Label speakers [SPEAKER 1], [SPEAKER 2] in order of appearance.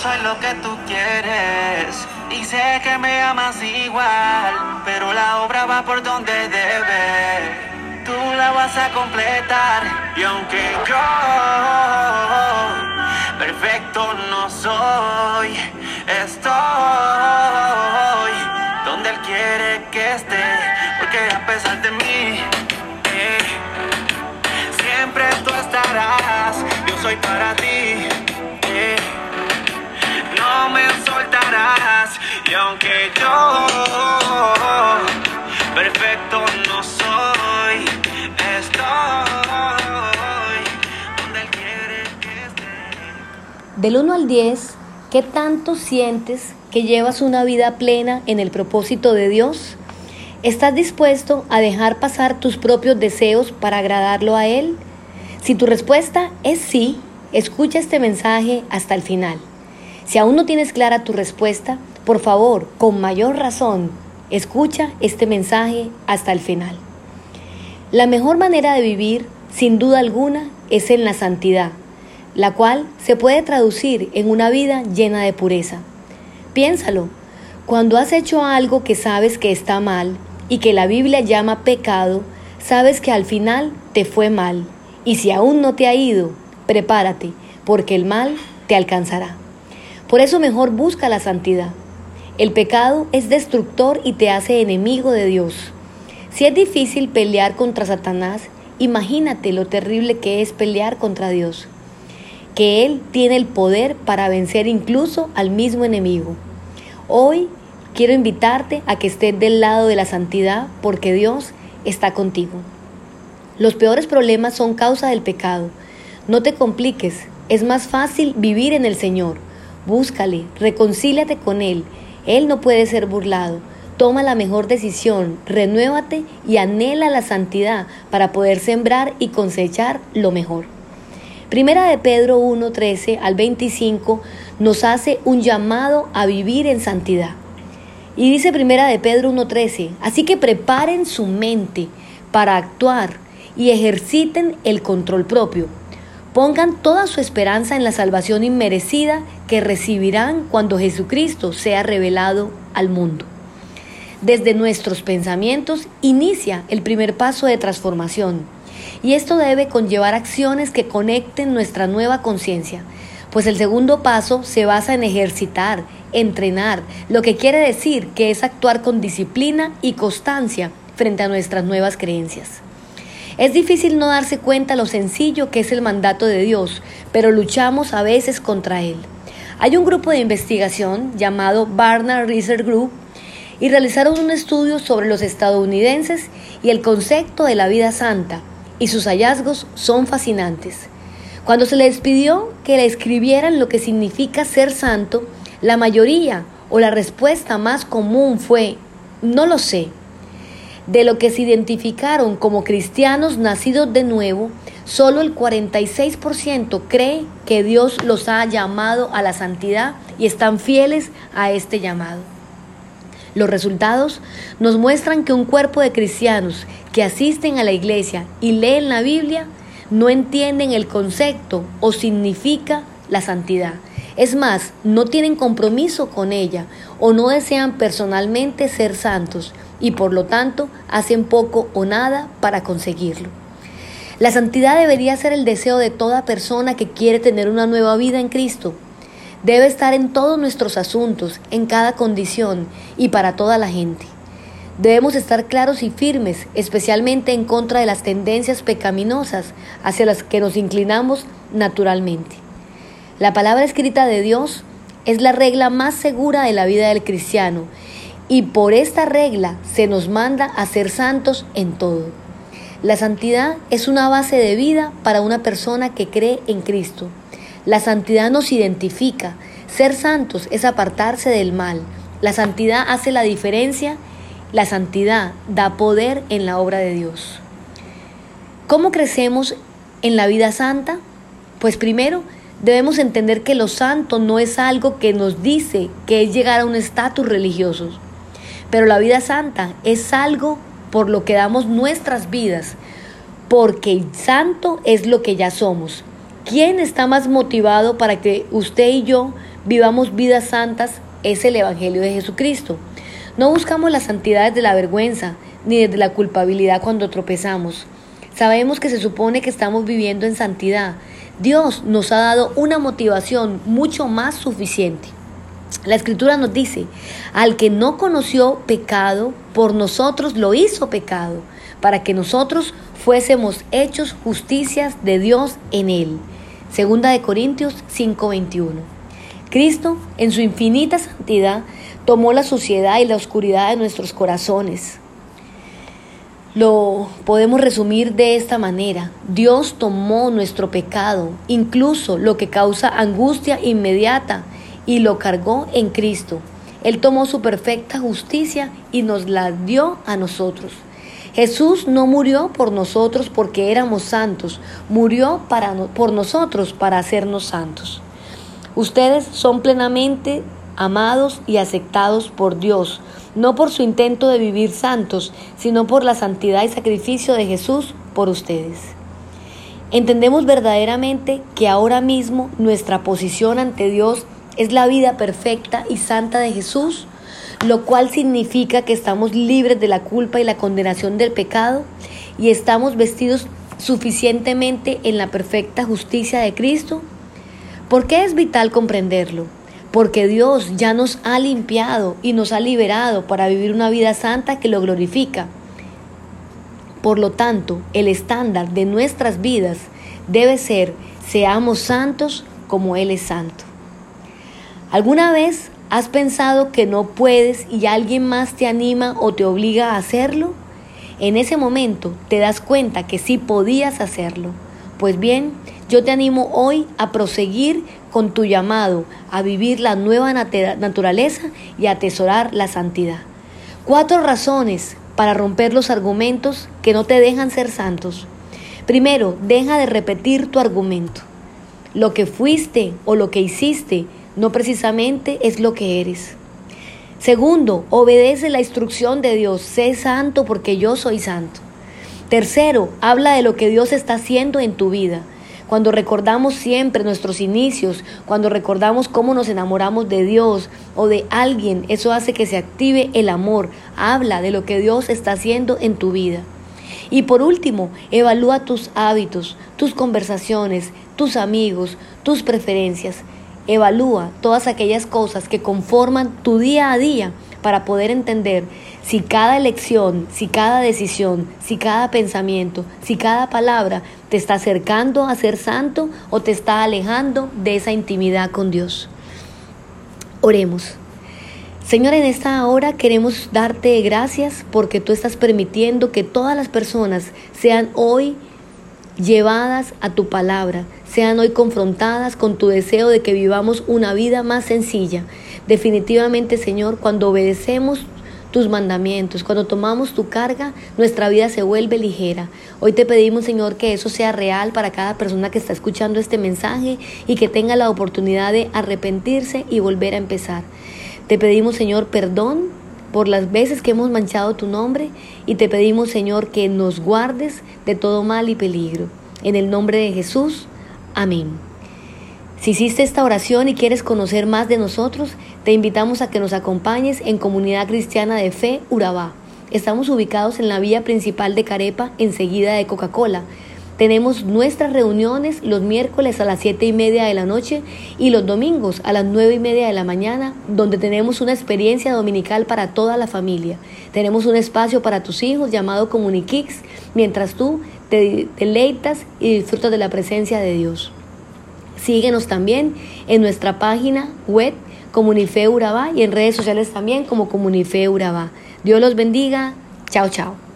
[SPEAKER 1] soy lo que tú quieres y sé que me amas igual, pero la obra va por donde debe. Tú la vas a completar y aunque yo perfecto no soy, estoy donde él quiere que esté, porque a pesar de mí eh, siempre tú estarás. Yo soy para ti. Y aunque yo perfecto no soy, estoy donde él quiere que esté.
[SPEAKER 2] Del 1 al 10, ¿qué tanto sientes que llevas una vida plena en el propósito de Dios? ¿Estás dispuesto a dejar pasar tus propios deseos para agradarlo a Él? Si tu respuesta es sí, escucha este mensaje hasta el final. Si aún no tienes clara tu respuesta, por favor, con mayor razón, escucha este mensaje hasta el final. La mejor manera de vivir, sin duda alguna, es en la santidad, la cual se puede traducir en una vida llena de pureza. Piénsalo, cuando has hecho algo que sabes que está mal y que la Biblia llama pecado, sabes que al final te fue mal. Y si aún no te ha ido, prepárate, porque el mal te alcanzará. Por eso mejor busca la santidad. El pecado es destructor y te hace enemigo de Dios. Si es difícil pelear contra Satanás, imagínate lo terrible que es pelear contra Dios. Que Él tiene el poder para vencer incluso al mismo enemigo. Hoy quiero invitarte a que estés del lado de la santidad porque Dios está contigo. Los peores problemas son causa del pecado. No te compliques, es más fácil vivir en el Señor. Búscale, reconcíliate con Él. Él no puede ser burlado. Toma la mejor decisión, renuévate y anhela la santidad para poder sembrar y cosechar lo mejor. Primera de Pedro 1, 13 al 25 nos hace un llamado a vivir en santidad. Y dice Primera de Pedro 1.13, así que preparen su mente para actuar y ejerciten el control propio. Pongan toda su esperanza en la salvación inmerecida que recibirán cuando Jesucristo sea revelado al mundo. Desde nuestros pensamientos inicia el primer paso de transformación y esto debe conllevar acciones que conecten nuestra nueva conciencia, pues el segundo paso se basa en ejercitar, entrenar, lo que quiere decir que es actuar con disciplina y constancia frente a nuestras nuevas creencias. Es difícil no darse cuenta lo sencillo que es el mandato de Dios, pero luchamos a veces contra él. Hay un grupo de investigación llamado Barnard Research Group y realizaron un estudio sobre los estadounidenses y el concepto de la vida santa, y sus hallazgos son fascinantes. Cuando se les pidió que le escribieran lo que significa ser santo, la mayoría o la respuesta más común fue, no lo sé. De lo que se identificaron como cristianos nacidos de nuevo, solo el 46% cree que Dios los ha llamado a la santidad y están fieles a este llamado. Los resultados nos muestran que un cuerpo de cristianos que asisten a la iglesia y leen la Biblia no entienden el concepto o significa la santidad. Es más, no tienen compromiso con ella o no desean personalmente ser santos y por lo tanto hacen poco o nada para conseguirlo. La santidad debería ser el deseo de toda persona que quiere tener una nueva vida en Cristo. Debe estar en todos nuestros asuntos, en cada condición y para toda la gente. Debemos estar claros y firmes, especialmente en contra de las tendencias pecaminosas hacia las que nos inclinamos naturalmente. La palabra escrita de Dios es la regla más segura de la vida del cristiano y por esta regla se nos manda a ser santos en todo. La santidad es una base de vida para una persona que cree en Cristo. La santidad nos identifica. Ser santos es apartarse del mal. La santidad hace la diferencia. La santidad da poder en la obra de Dios. ¿Cómo crecemos en la vida santa? Pues primero debemos entender que lo santo no es algo que nos dice que es llegar a un estatus religioso, pero la vida santa es algo por lo que damos nuestras vidas, porque santo es lo que ya somos. ¿Quién está más motivado para que usted y yo vivamos vidas santas, es el Evangelio de Jesucristo. No buscamos la santidad desde la vergüenza, ni desde la culpabilidad cuando tropezamos. Sabemos que se supone que estamos viviendo en santidad. Dios nos ha dado una motivación mucho más suficiente. La escritura nos dice, al que no conoció pecado, por nosotros lo hizo pecado, para que nosotros fuésemos hechos justicias de Dios en él. Segunda de Corintios 5:21. Cristo, en su infinita santidad, tomó la suciedad y la oscuridad de nuestros corazones. Lo podemos resumir de esta manera. Dios tomó nuestro pecado, incluso lo que causa angustia inmediata, y lo cargó en Cristo. Él tomó su perfecta justicia y nos la dio a nosotros. Jesús no murió por nosotros porque éramos santos, murió para, por nosotros para hacernos santos. Ustedes son plenamente amados y aceptados por Dios, no por su intento de vivir santos, sino por la santidad y sacrificio de Jesús por ustedes. Entendemos verdaderamente que ahora mismo nuestra posición ante Dios es la vida perfecta y santa de Jesús, lo cual significa que estamos libres de la culpa y la condenación del pecado y estamos vestidos suficientemente en la perfecta justicia de Cristo. ¿Por qué es vital comprenderlo? Porque Dios ya nos ha limpiado y nos ha liberado para vivir una vida santa que lo glorifica. Por lo tanto, el estándar de nuestras vidas debe ser seamos santos como Él es santo. ¿Alguna vez has pensado que no puedes y alguien más te anima o te obliga a hacerlo? En ese momento te das cuenta que sí podías hacerlo. Pues bien, yo te animo hoy a proseguir con tu llamado a vivir la nueva naturaleza y a atesorar la santidad. Cuatro razones para romper los argumentos que no te dejan ser santos. Primero, deja de repetir tu argumento. Lo que fuiste o lo que hiciste no precisamente es lo que eres. Segundo, obedece la instrucción de Dios. Sé santo porque yo soy santo. Tercero, habla de lo que Dios está haciendo en tu vida cuando recordamos siempre nuestros inicios, cuando recordamos cómo nos enamoramos de Dios o de alguien, eso hace que se active el amor. Habla de lo que Dios está haciendo en tu vida. Y por último, evalúa tus hábitos, tus conversaciones, tus amigos, tus preferencias. Evalúa todas aquellas cosas que conforman tu día a día para poder entender si cada elección, si cada decisión, si cada pensamiento, si cada palabra te está acercando a ser santo o te está alejando de esa intimidad con Dios. Oremos. Señor, en esta hora queremos darte gracias porque tú estás permitiendo que todas las personas sean hoy llevadas a tu palabra, sean hoy confrontadas con tu deseo de que vivamos una vida más sencilla. Definitivamente, Señor, cuando obedecemos tus mandamientos, cuando tomamos tu carga, nuestra vida se vuelve ligera. Hoy te pedimos, Señor, que eso sea real para cada persona que está escuchando este mensaje y que tenga la oportunidad de arrepentirse y volver a empezar. Te pedimos, Señor, perdón por las veces que hemos manchado tu nombre y te pedimos, Señor, que nos guardes de todo mal y peligro. En el nombre de Jesús, amén. Si hiciste esta oración y quieres conocer más de nosotros, te invitamos a que nos acompañes en Comunidad Cristiana de Fe Urabá. Estamos ubicados en la vía principal de Carepa, enseguida de Coca-Cola. Tenemos nuestras reuniones los miércoles a las 7 y media de la noche y los domingos a las 9 y media de la mañana, donde tenemos una experiencia dominical para toda la familia. Tenemos un espacio para tus hijos llamado Comuniquix, mientras tú te deleitas y disfrutas de la presencia de Dios. Síguenos también en nuestra página web Comunife Urabá y en redes sociales también como Comunife Urabá. Dios los bendiga. Chao, chao.